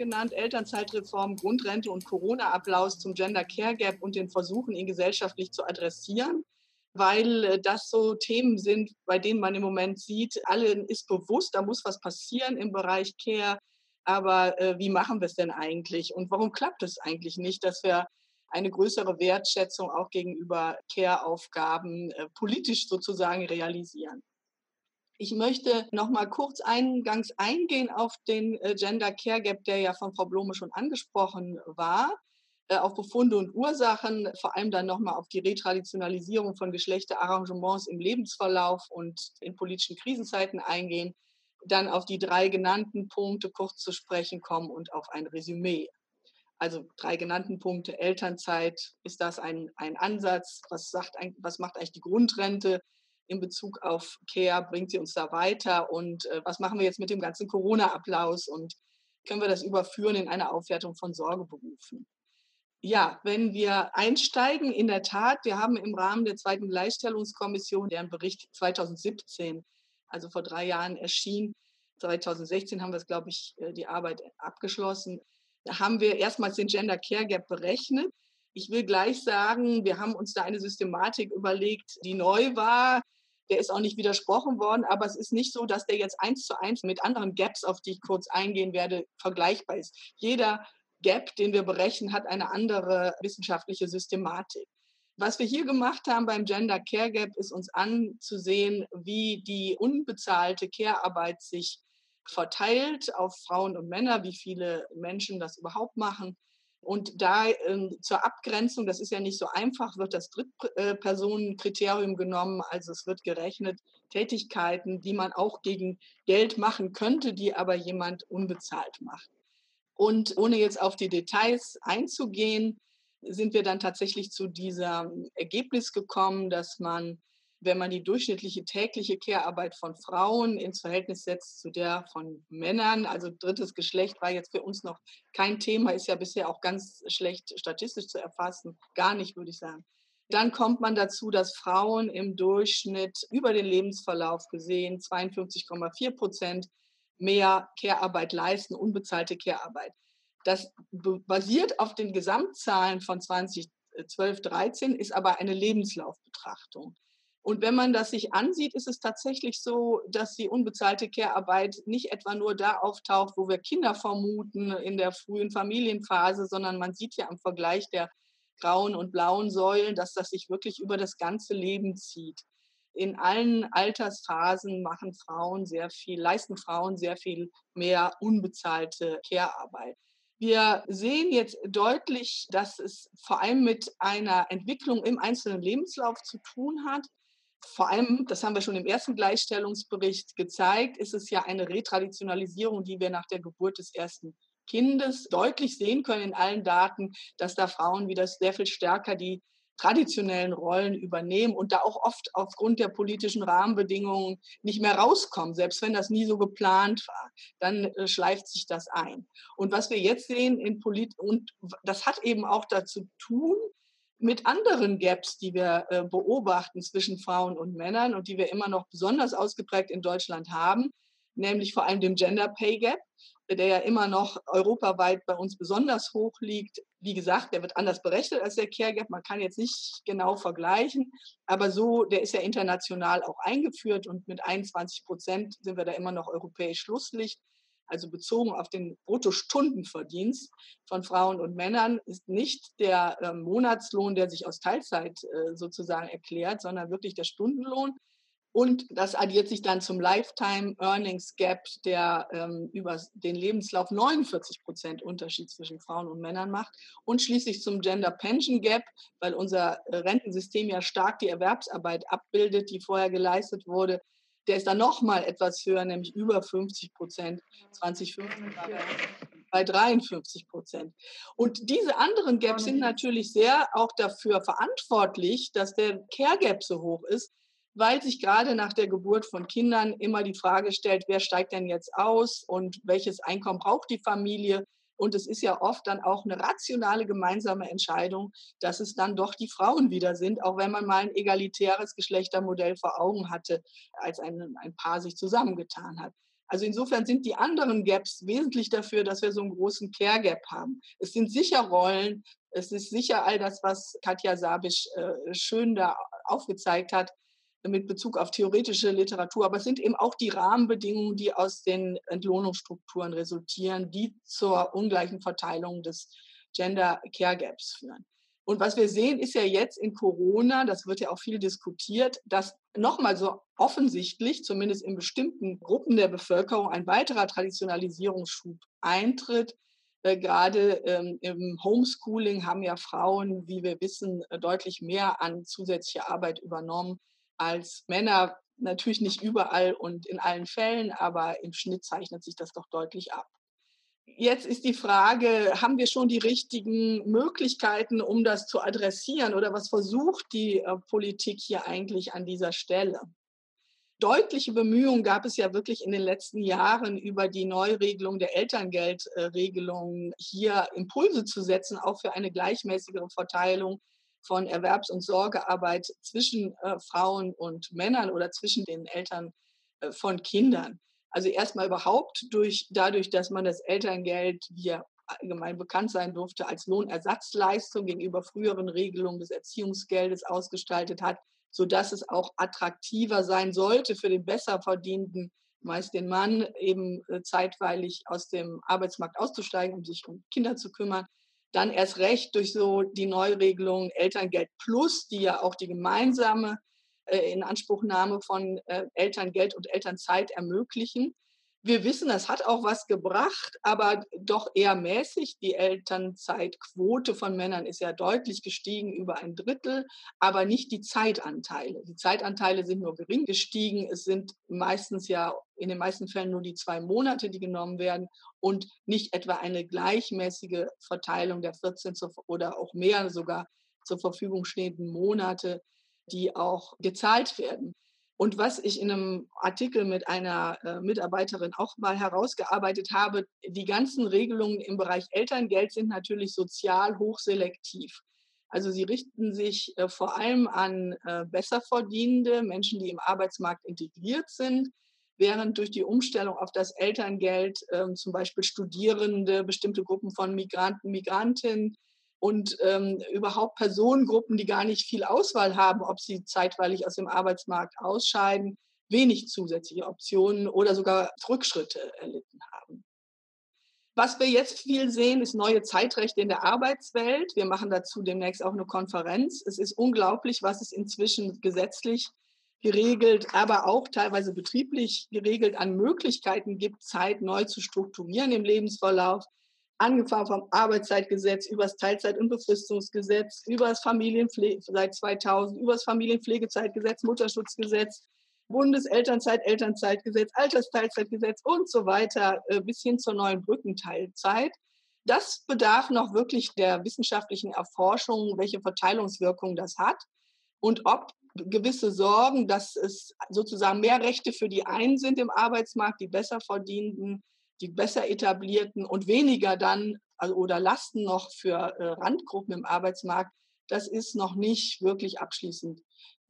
Genannt, Elternzeitreform, Grundrente und Corona-Applaus zum Gender Care Gap und den Versuchen, ihn gesellschaftlich zu adressieren, weil äh, das so Themen sind, bei denen man im Moment sieht, allen ist bewusst, da muss was passieren im Bereich Care, aber äh, wie machen wir es denn eigentlich und warum klappt es eigentlich nicht, dass wir eine größere Wertschätzung auch gegenüber Care-Aufgaben äh, politisch sozusagen realisieren? Ich möchte noch mal kurz eingangs eingehen auf den äh, Gender Care Gap, der ja von Frau Blome schon angesprochen war, äh, auf Befunde und Ursachen, vor allem dann noch mal auf die Retraditionalisierung von Geschlechterarrangements im Lebensverlauf und in politischen Krisenzeiten eingehen, dann auf die drei genannten Punkte kurz zu sprechen kommen und auf ein Resümee. Also drei genannten Punkte Elternzeit, ist das ein, ein Ansatz? Was, sagt, was macht eigentlich die Grundrente? In Bezug auf Care, bringt sie uns da weiter und äh, was machen wir jetzt mit dem ganzen Corona-Applaus und können wir das überführen in eine Aufwertung von Sorgeberufen? Ja, wenn wir einsteigen, in der Tat, wir haben im Rahmen der zweiten Gleichstellungskommission, deren Bericht 2017, also vor drei Jahren erschien, 2016 haben wir es, glaube ich, äh, die Arbeit abgeschlossen, da haben wir erstmals den Gender Care Gap berechnet. Ich will gleich sagen, wir haben uns da eine Systematik überlegt, die neu war, der ist auch nicht widersprochen worden, aber es ist nicht so, dass der jetzt eins zu eins mit anderen Gaps, auf die ich kurz eingehen werde, vergleichbar ist. Jeder Gap, den wir berechnen, hat eine andere wissenschaftliche Systematik. Was wir hier gemacht haben beim Gender Care Gap, ist uns anzusehen, wie die unbezahlte Care-Arbeit sich verteilt auf Frauen und Männer, wie viele Menschen das überhaupt machen und da ähm, zur Abgrenzung, das ist ja nicht so einfach, wird das Drittpersonenkriterium genommen. Also es wird gerechnet Tätigkeiten, die man auch gegen Geld machen könnte, die aber jemand unbezahlt macht. Und ohne jetzt auf die Details einzugehen, sind wir dann tatsächlich zu diesem Ergebnis gekommen, dass man wenn man die durchschnittliche tägliche Care-Arbeit von Frauen ins Verhältnis setzt zu der von Männern, also drittes Geschlecht war jetzt für uns noch kein Thema, ist ja bisher auch ganz schlecht statistisch zu erfassen, gar nicht, würde ich sagen. Dann kommt man dazu, dass Frauen im Durchschnitt über den Lebensverlauf gesehen 52,4 Prozent mehr Care-Arbeit leisten, unbezahlte Care-Arbeit. Das basiert auf den Gesamtzahlen von 2012, 13, ist aber eine Lebenslaufbetrachtung. Und wenn man das sich ansieht, ist es tatsächlich so, dass die unbezahlte Care-Arbeit nicht etwa nur da auftaucht, wo wir Kinder vermuten in der frühen Familienphase, sondern man sieht ja im Vergleich der grauen und blauen Säulen, dass das sich wirklich über das ganze Leben zieht. In allen Altersphasen machen Frauen sehr viel, leisten Frauen sehr viel mehr unbezahlte Care-Arbeit. Wir sehen jetzt deutlich, dass es vor allem mit einer Entwicklung im einzelnen Lebenslauf zu tun hat vor allem, das haben wir schon im ersten Gleichstellungsbericht gezeigt, ist es ja eine Retraditionalisierung, die wir nach der Geburt des ersten Kindes deutlich sehen können in allen Daten, dass da Frauen wieder sehr viel stärker die traditionellen Rollen übernehmen und da auch oft aufgrund der politischen Rahmenbedingungen nicht mehr rauskommen, selbst wenn das nie so geplant war, dann äh, schleift sich das ein. Und was wir jetzt sehen in Polit und das hat eben auch dazu tun, mit anderen Gaps, die wir äh, beobachten zwischen Frauen und Männern und die wir immer noch besonders ausgeprägt in Deutschland haben, nämlich vor allem dem Gender Pay Gap, der ja immer noch europaweit bei uns besonders hoch liegt. Wie gesagt, der wird anders berechnet als der Care Gap. Man kann jetzt nicht genau vergleichen, aber so, der ist ja international auch eingeführt und mit 21 Prozent sind wir da immer noch europäisch Schlusslicht also bezogen auf den Bruttostundenverdienst von Frauen und Männern, ist nicht der äh, Monatslohn, der sich aus Teilzeit äh, sozusagen erklärt, sondern wirklich der Stundenlohn. Und das addiert sich dann zum Lifetime Earnings Gap, der ähm, über den Lebenslauf 49 Prozent Unterschied zwischen Frauen und Männern macht. Und schließlich zum Gender Pension Gap, weil unser äh, Rentensystem ja stark die Erwerbsarbeit abbildet, die vorher geleistet wurde, der ist dann noch mal etwas höher, nämlich über 50 Prozent. 2015 war er bei 53 Prozent. Und diese anderen Gaps sind natürlich sehr auch dafür verantwortlich, dass der Care Gap so hoch ist, weil sich gerade nach der Geburt von Kindern immer die Frage stellt, wer steigt denn jetzt aus und welches Einkommen braucht die Familie? Und es ist ja oft dann auch eine rationale gemeinsame Entscheidung, dass es dann doch die Frauen wieder sind, auch wenn man mal ein egalitäres Geschlechtermodell vor Augen hatte, als ein, ein Paar sich zusammengetan hat. Also insofern sind die anderen Gaps wesentlich dafür, dass wir so einen großen Care Gap haben. Es sind sicher Rollen, es ist sicher all das, was Katja Sabisch äh, schön da aufgezeigt hat mit Bezug auf theoretische Literatur, aber es sind eben auch die Rahmenbedingungen, die aus den Entlohnungsstrukturen resultieren, die zur ungleichen Verteilung des Gender Care Gaps führen. Und was wir sehen, ist ja jetzt in Corona, das wird ja auch viel diskutiert, dass nochmal so offensichtlich, zumindest in bestimmten Gruppen der Bevölkerung, ein weiterer Traditionalisierungsschub eintritt. Äh, gerade ähm, im Homeschooling haben ja Frauen, wie wir wissen, äh, deutlich mehr an zusätzliche Arbeit übernommen als Männer. Natürlich nicht überall und in allen Fällen, aber im Schnitt zeichnet sich das doch deutlich ab. Jetzt ist die Frage, haben wir schon die richtigen Möglichkeiten, um das zu adressieren oder was versucht die äh, Politik hier eigentlich an dieser Stelle? Deutliche Bemühungen gab es ja wirklich in den letzten Jahren über die Neuregelung der Elterngeldregelung hier Impulse zu setzen, auch für eine gleichmäßigere Verteilung von Erwerbs- und Sorgearbeit zwischen äh, Frauen und Männern oder zwischen den Eltern äh, von Kindern. Also erstmal überhaupt durch, dadurch, dass man das Elterngeld, wie ja allgemein bekannt sein durfte, als Lohnersatzleistung gegenüber früheren Regelungen des Erziehungsgeldes ausgestaltet hat, sodass es auch attraktiver sein sollte für den besser verdienten, meist den Mann, eben äh, zeitweilig aus dem Arbeitsmarkt auszusteigen, um sich um Kinder zu kümmern. Dann erst recht durch so die Neuregelung Elterngeld Plus, die ja auch die gemeinsame äh, Inanspruchnahme von äh, Elterngeld und Elternzeit ermöglichen. Wir wissen, das hat auch was gebracht, aber doch eher mäßig. Die Elternzeitquote von Männern ist ja deutlich gestiegen, über ein Drittel, aber nicht die Zeitanteile. Die Zeitanteile sind nur gering gestiegen. Es sind meistens ja in den meisten Fällen nur die zwei Monate, die genommen werden und nicht etwa eine gleichmäßige Verteilung der 14 oder auch mehr sogar zur Verfügung stehenden Monate die auch gezahlt werden. Und was ich in einem Artikel mit einer äh, Mitarbeiterin auch mal herausgearbeitet habe, die ganzen Regelungen im Bereich Elterngeld sind natürlich sozial hochselektiv. Also sie richten sich äh, vor allem an äh, besser verdienende Menschen, die im Arbeitsmarkt integriert sind, während durch die Umstellung auf das Elterngeld ähm, zum Beispiel Studierende, bestimmte Gruppen von Migranten, Migrantinnen und ähm, überhaupt Personengruppen, die gar nicht viel Auswahl haben, ob sie zeitweilig aus dem Arbeitsmarkt ausscheiden, wenig zusätzliche Optionen oder sogar Rückschritte erlitten haben. Was wir jetzt viel sehen, ist neue Zeitrechte in der Arbeitswelt. Wir machen dazu demnächst auch eine Konferenz. Es ist unglaublich, was es inzwischen gesetzlich geregelt, aber auch teilweise betrieblich geregelt an Möglichkeiten gibt, Zeit neu zu strukturieren im Lebensverlauf angefangen vom Arbeitszeitgesetz über das Teilzeit- und Befristungsgesetz, über das Familienpflege seit 2000, über das Familienpflegezeitgesetz, Mutterschutzgesetz, Bundeselternzeit, Elternzeitgesetz, Altersteilzeitgesetz und so weiter äh, bis hin zur neuen Brückenteilzeit. Das bedarf noch wirklich der wissenschaftlichen Erforschung, welche Verteilungswirkung das hat und ob gewisse Sorgen, dass es sozusagen mehr Rechte für die einen sind im Arbeitsmarkt, die besser verdienten, die besser etablierten und weniger dann also, oder Lasten noch für äh, Randgruppen im Arbeitsmarkt, das ist noch nicht wirklich abschließend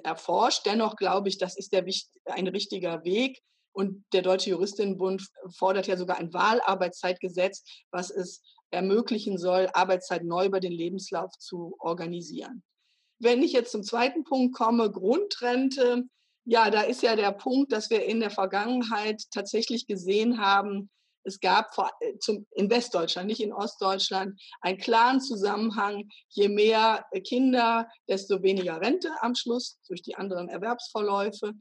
erforscht. Dennoch glaube ich, das ist der, ein richtiger Weg. Und der Deutsche Juristinnenbund fordert ja sogar ein Wahlarbeitszeitgesetz, was es ermöglichen soll, Arbeitszeit neu über den Lebenslauf zu organisieren. Wenn ich jetzt zum zweiten Punkt komme, Grundrente, ja, da ist ja der Punkt, dass wir in der Vergangenheit tatsächlich gesehen haben, es gab vor, äh, zum, in Westdeutschland, nicht in Ostdeutschland, einen klaren Zusammenhang. Je mehr Kinder, desto weniger Rente am Schluss durch die anderen Erwerbsverläufe.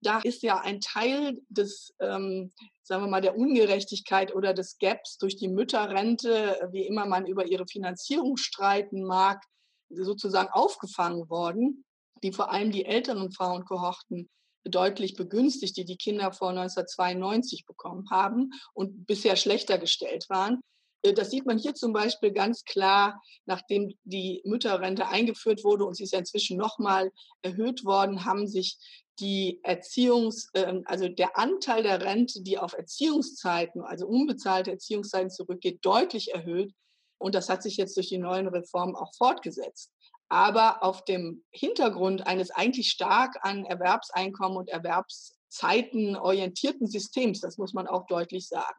Da ist ja ein Teil des, ähm, sagen wir mal, der Ungerechtigkeit oder des Gaps durch die Mütterrente, wie immer man über ihre Finanzierung streiten mag, sozusagen aufgefangen worden, die vor allem die Eltern- und Frauenkohorten deutlich begünstigt, die die Kinder vor 1992 bekommen haben und bisher schlechter gestellt waren. Äh, das sieht man hier zum Beispiel ganz klar, nachdem die Mütterrente eingeführt wurde und sie ist ja inzwischen nochmal erhöht worden, haben sich die Erziehungs, ähm, also der Anteil der Rente, die auf Erziehungszeiten, also unbezahlte Erziehungszeiten zurückgeht, deutlich erhöht. Und das hat sich jetzt durch die neuen Reformen auch fortgesetzt aber auf dem Hintergrund eines eigentlich stark an Erwerbseinkommen und Erwerbs zeitenorientierten Systems. Das muss man auch deutlich sagen.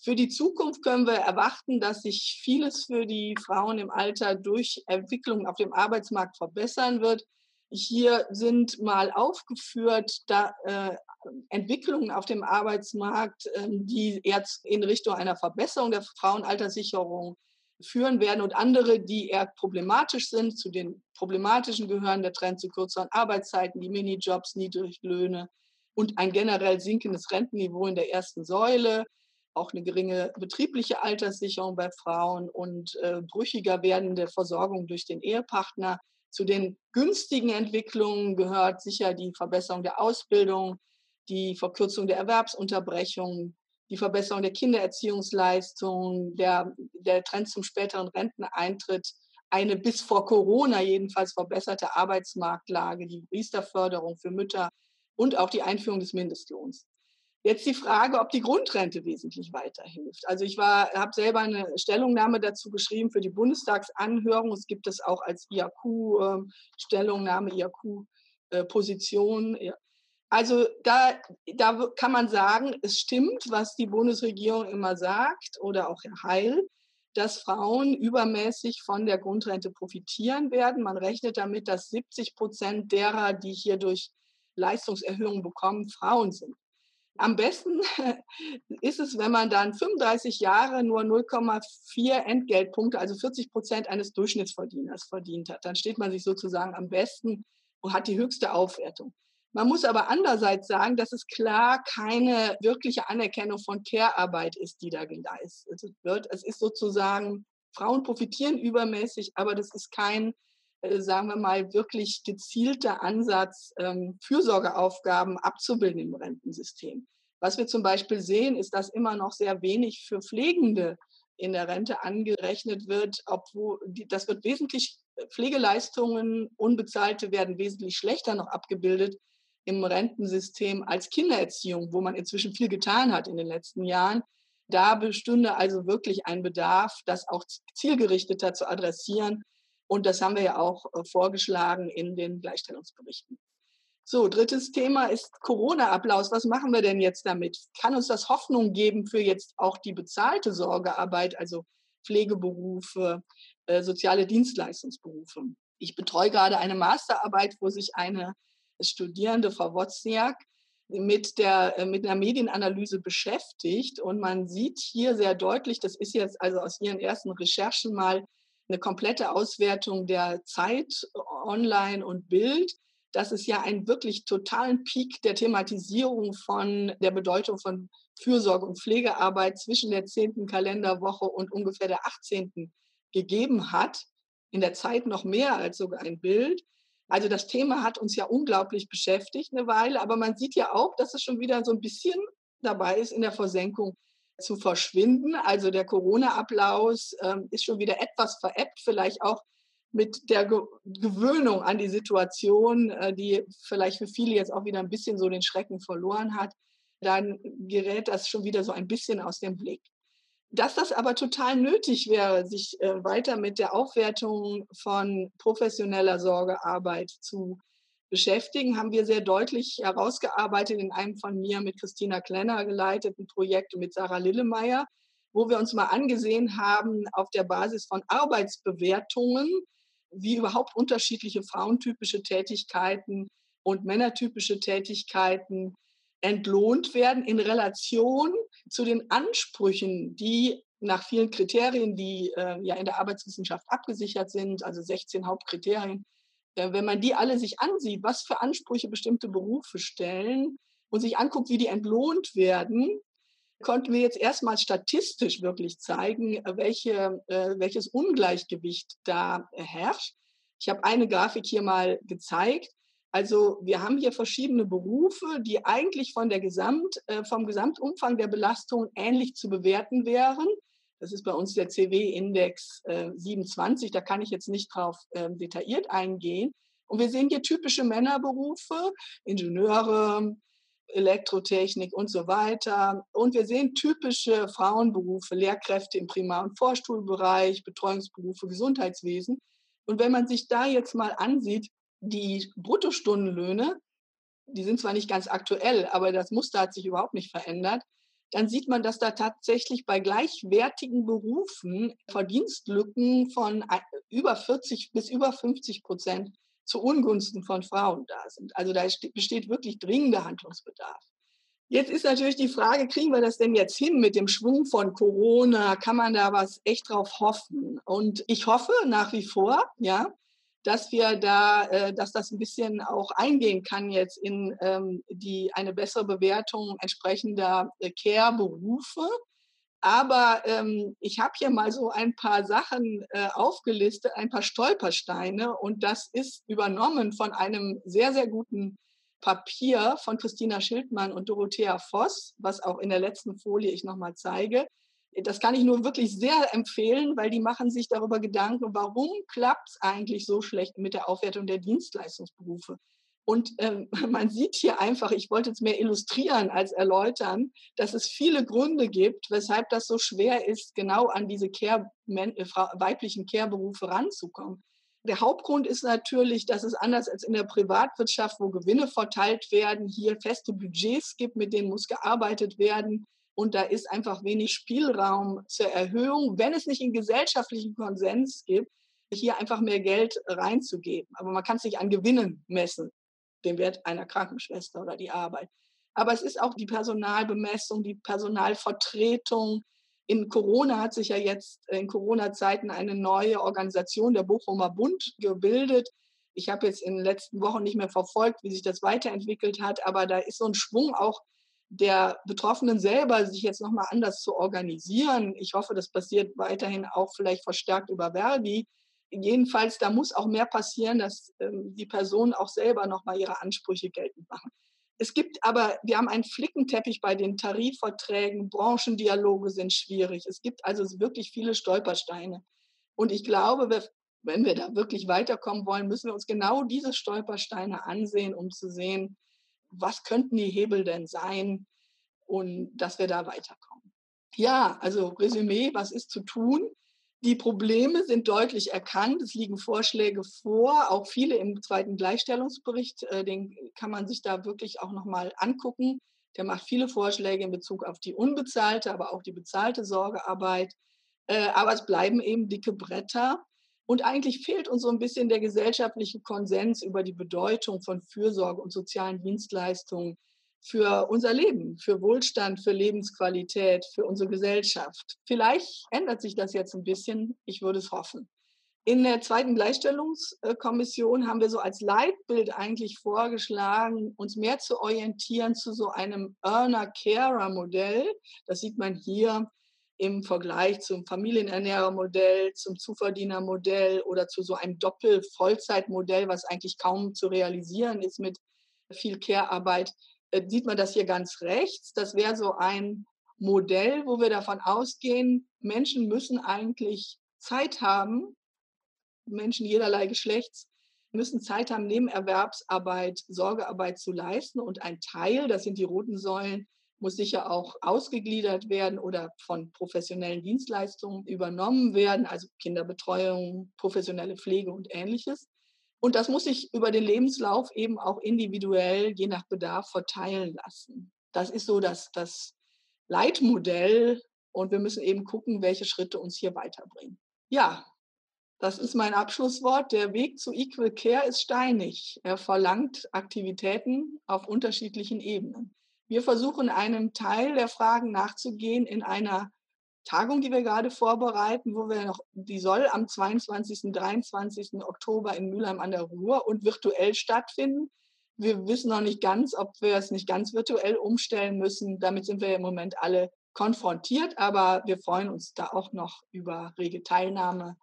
Für die Zukunft können wir erwarten, dass sich vieles für die Frauen im Alter durch Entwicklungen auf dem Arbeitsmarkt verbessern wird. Hier sind mal aufgeführt da, äh, Entwicklungen auf dem Arbeitsmarkt, äh, die jetzt in Richtung einer Verbesserung der Frauenalterssicherung führen werden und andere, die eher problematisch sind. Zu den problematischen gehören der Trend zu kürzeren Arbeitszeiten, die Minijobs, Niedriglöhne und ein generell sinkendes Rentenniveau in der ersten Säule, auch eine geringe betriebliche Alterssicherung bei Frauen und äh, brüchiger werdende Versorgung durch den Ehepartner. Zu den günstigen Entwicklungen gehört sicher die Verbesserung der Ausbildung, die Verkürzung der Erwerbsunterbrechung, die Verbesserung der Kindererziehungsleistung, der, der Trend zum späteren Renteneintritt, eine bis vor Corona jedenfalls verbesserte Arbeitsmarktlage, die Priesterförderung für Mütter und auch die Einführung des Mindestlohns. Jetzt die Frage, ob die Grundrente wesentlich weiterhilft. Also ich habe selber eine Stellungnahme dazu geschrieben für die Bundestagsanhörung. Es gibt es auch als IAQ-Stellungnahme, ähm, IAQ-Position. Also da, da kann man sagen, es stimmt, was die Bundesregierung immer sagt oder auch Herr Heil, dass Frauen übermäßig von der Grundrente profitieren werden. Man rechnet damit, dass 70 Prozent derer, die hier durch Leistungserhöhungen bekommen, Frauen sind. Am besten ist es, wenn man dann 35 Jahre nur 0,4 Entgeltpunkte, also 40 Prozent eines Durchschnittsverdieners verdient hat. Dann steht man sich sozusagen am besten und hat die höchste Aufwertung. Man muss aber andererseits sagen, dass es klar keine wirkliche Anerkennung von Care-Arbeit ist, die da geleistet wird. Es ist sozusagen, Frauen profitieren übermäßig, aber das ist kein, äh, sagen wir mal, wirklich gezielter Ansatz, ähm, Fürsorgeaufgaben abzubilden im Rentensystem. Was wir zum Beispiel sehen, ist, dass immer noch sehr wenig für Pflegende in der Rente angerechnet wird, obwohl das wird wesentlich äh, Pflegeleistungen, unbezahlte werden wesentlich schlechter noch abgebildet im Rentensystem als Kindererziehung, wo man inzwischen viel getan hat in den letzten Jahren. Da bestünde also wirklich ein Bedarf, das auch zielgerichteter zu adressieren. Und das haben wir ja auch äh, vorgeschlagen in den Gleichstellungsberichten. So, drittes Thema ist Corona-Applaus. Was machen wir denn jetzt damit? Kann uns das Hoffnung geben für jetzt auch die bezahlte Sorgearbeit, also Pflegeberufe, äh, soziale Dienstleistungsberufe? Ich betreue gerade eine Masterarbeit, wo sich eine Studierende Frau Wozniak mit der äh, mit einer Medienanalyse beschäftigt und man sieht hier sehr deutlich, das ist jetzt also aus ihren ersten Recherchen mal eine komplette Auswertung der Zeit online und Bild, dass es ja einen wirklich totalen Peak der Thematisierung von der Bedeutung von Fürsorge und Pflegearbeit zwischen der zehnten Kalenderwoche und ungefähr der 18. gegeben hat. In der Zeit noch mehr als sogar ein Bild. Also das Thema hat uns ja unglaublich beschäftigt eine Weile, aber man sieht ja auch, dass es schon wieder so ein bisschen dabei ist, in der Versenkung zu verschwinden. Also der Corona-Applaus ähm, ist schon wieder etwas veräppt, vielleicht auch mit der Ge Gewöhnung an die Situation, äh, die vielleicht für viele jetzt auch wieder ein bisschen so den Schrecken verloren hat. Dann gerät das schon wieder so ein bisschen aus dem Blick. Dass das aber total nötig wäre, sich äh, weiter mit der Aufwertung von professioneller Sorgearbeit zu beschäftigen, haben wir sehr deutlich herausgearbeitet in einem von mir mit Christina Klenner geleiteten Projekt mit Sarah Lillemeyer, wo wir uns mal angesehen haben auf der Basis von Arbeitsbewertungen, wie überhaupt unterschiedliche frauentypische Tätigkeiten und männertypische Tätigkeiten entlohnt werden in Relation zu den Ansprüchen, die nach vielen Kriterien, die äh, ja in der Arbeitswissenschaft abgesichert sind, also 16 Hauptkriterien, äh, wenn man die alle sich ansieht, was für Ansprüche bestimmte Berufe stellen und sich anguckt, wie die entlohnt werden, konnten wir jetzt erstmals statistisch wirklich zeigen, welche, äh, welches Ungleichgewicht da herrscht. Ich habe eine Grafik hier mal gezeigt. Also wir haben hier verschiedene Berufe, die eigentlich von der Gesamt, äh, vom Gesamtumfang der Belastung ähnlich zu bewerten wären. Das ist bei uns der CW-Index äh, 27, da kann ich jetzt nicht drauf äh, detailliert eingehen. Und wir sehen hier typische Männerberufe, Ingenieure, Elektrotechnik und so weiter. Und wir sehen typische Frauenberufe, Lehrkräfte im Primar- und Vorstuhlbereich, Betreuungsberufe, Gesundheitswesen. Und wenn man sich da jetzt mal ansieht, die Bruttostundenlöhne, die sind zwar nicht ganz aktuell, aber das Muster hat sich überhaupt nicht verändert, dann sieht man, dass da tatsächlich bei gleichwertigen Berufen Verdienstlücken von über 40 bis über 50 Prozent zu Ungunsten von Frauen da sind. Also da besteht wirklich dringender Handlungsbedarf. Jetzt ist natürlich die Frage, kriegen wir das denn jetzt hin mit dem Schwung von Corona? Kann man da was echt drauf hoffen? Und ich hoffe nach wie vor, ja, dass wir da, äh, dass das ein bisschen auch eingehen kann jetzt in ähm, die eine bessere Bewertung entsprechender äh, Care-Berufe. Aber ähm, ich habe hier mal so ein paar Sachen äh, aufgelistet, ein paar Stolpersteine und das ist übernommen von einem sehr, sehr guten Papier von Christina Schildmann und Dorothea Voss, was auch in der letzten Folie ich nochmal zeige. Das kann ich nur wirklich sehr empfehlen, weil die machen sich darüber Gedanken, warum klappt es eigentlich so schlecht mit der Aufwertung der Dienstleistungsberufe. Und ähm, man sieht hier einfach, ich wollte es mehr illustrieren als erläutern, dass es viele Gründe gibt, weshalb das so schwer ist, genau an diese Care, äh, weiblichen Care-Berufe ranzukommen. Der Hauptgrund ist natürlich, dass es anders als in der Privatwirtschaft, wo Gewinne verteilt werden, hier feste Budgets gibt, mit denen muss gearbeitet werden. Und da ist einfach wenig Spielraum zur Erhöhung, wenn es nicht einen gesellschaftlichen Konsens gibt, hier einfach mehr Geld reinzugeben. Aber man kann es nicht an Gewinnen messen, den Wert einer Krankenschwester oder die Arbeit. Aber es ist auch die Personalbemessung, die Personalvertretung, in Corona hat sich ja jetzt in Corona-Zeiten eine neue Organisation, der Bochumer Bund, gebildet. Ich habe jetzt in den letzten Wochen nicht mehr verfolgt, wie sich das weiterentwickelt hat, aber da ist so ein Schwung auch der Betroffenen selber, sich jetzt nochmal anders zu organisieren. Ich hoffe, das passiert weiterhin auch vielleicht verstärkt über Verdi. Jedenfalls, da muss auch mehr passieren, dass ähm, die Personen auch selber nochmal ihre Ansprüche geltend machen. Es gibt aber, wir haben einen Flickenteppich bei den Tarifverträgen, Branchendialoge sind schwierig. Es gibt also wirklich viele Stolpersteine. Und ich glaube, wenn wir da wirklich weiterkommen wollen, müssen wir uns genau diese Stolpersteine ansehen, um zu sehen, was könnten die Hebel denn sein und dass wir da weiterkommen. Ja, also Resümee, was ist zu tun? Die Probleme sind deutlich erkannt. Es liegen Vorschläge vor, auch viele im zweiten Gleichstellungsbericht. Äh, den kann man sich da wirklich auch nochmal angucken. Der macht viele Vorschläge in Bezug auf die unbezahlte, aber auch die bezahlte Sorgearbeit. Äh, aber es bleiben eben dicke Bretter. Und eigentlich fehlt uns so ein bisschen der gesellschaftliche Konsens über die Bedeutung von Fürsorge und sozialen Dienstleistungen für unser Leben, für Wohlstand, für Lebensqualität, für unsere Gesellschaft. Vielleicht ändert sich das jetzt ein bisschen. Ich würde es hoffen. In der zweiten Gleichstellungskommission haben wir so als Leitbild eigentlich vorgeschlagen, uns mehr zu orientieren zu so einem Earner-Carer-Modell. Das sieht man hier im Vergleich zum Familienernährermodell, zum Zuverdienermodell oder zu so einem Doppel-Vollzeitmodell, was eigentlich kaum zu realisieren ist mit viel Care-Arbeit äh, sieht man das hier ganz rechts. Das wäre so ein Modell, wo wir davon ausgehen, Menschen müssen eigentlich Zeit haben, Menschen jederlei Geschlechts müssen Zeit haben, Nebenerwerbsarbeit, Sorgearbeit zu leisten. Und ein Teil, das sind die roten Säulen, muss sicher auch ausgegliedert werden oder von professionellen Dienstleistungen übernommen werden, also Kinderbetreuung, professionelle Pflege und ähnliches. Und das muss sich über den Lebenslauf eben auch individuell, je nach Bedarf, verteilen lassen. Das ist so das, das Leitmodell und wir müssen eben gucken, welche Schritte uns hier weiterbringen. Ja, das ist mein Abschlusswort. Der Weg zu Equal Care ist steinig. Er verlangt Aktivitäten auf unterschiedlichen Ebenen. Wir versuchen einem Teil der Fragen nachzugehen in einer Tagung, die wir gerade vorbereiten, wo wir noch, die soll am 22. 23. Oktober in Mülheim an der Ruhr und virtuell stattfinden. Wir wissen noch nicht ganz, ob wir es nicht ganz virtuell umstellen müssen. Damit sind wir im Moment alle konfrontiert, aber wir freuen uns da auch noch über rege Teilnahme.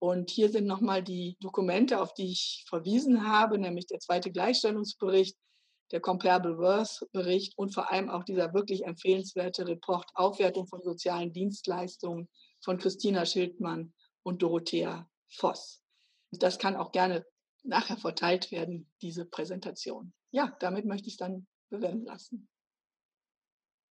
Und hier sind nochmal die Dokumente, auf die ich verwiesen habe, nämlich der zweite Gleichstellungsbericht, der Comparable Worth Bericht und vor allem auch dieser wirklich empfehlenswerte Report Aufwertung von sozialen Dienstleistungen von Christina Schildmann und Dorothea Voss. Das kann auch gerne nachher verteilt werden, diese Präsentation. Ja, damit möchte ich es dann bewenden lassen.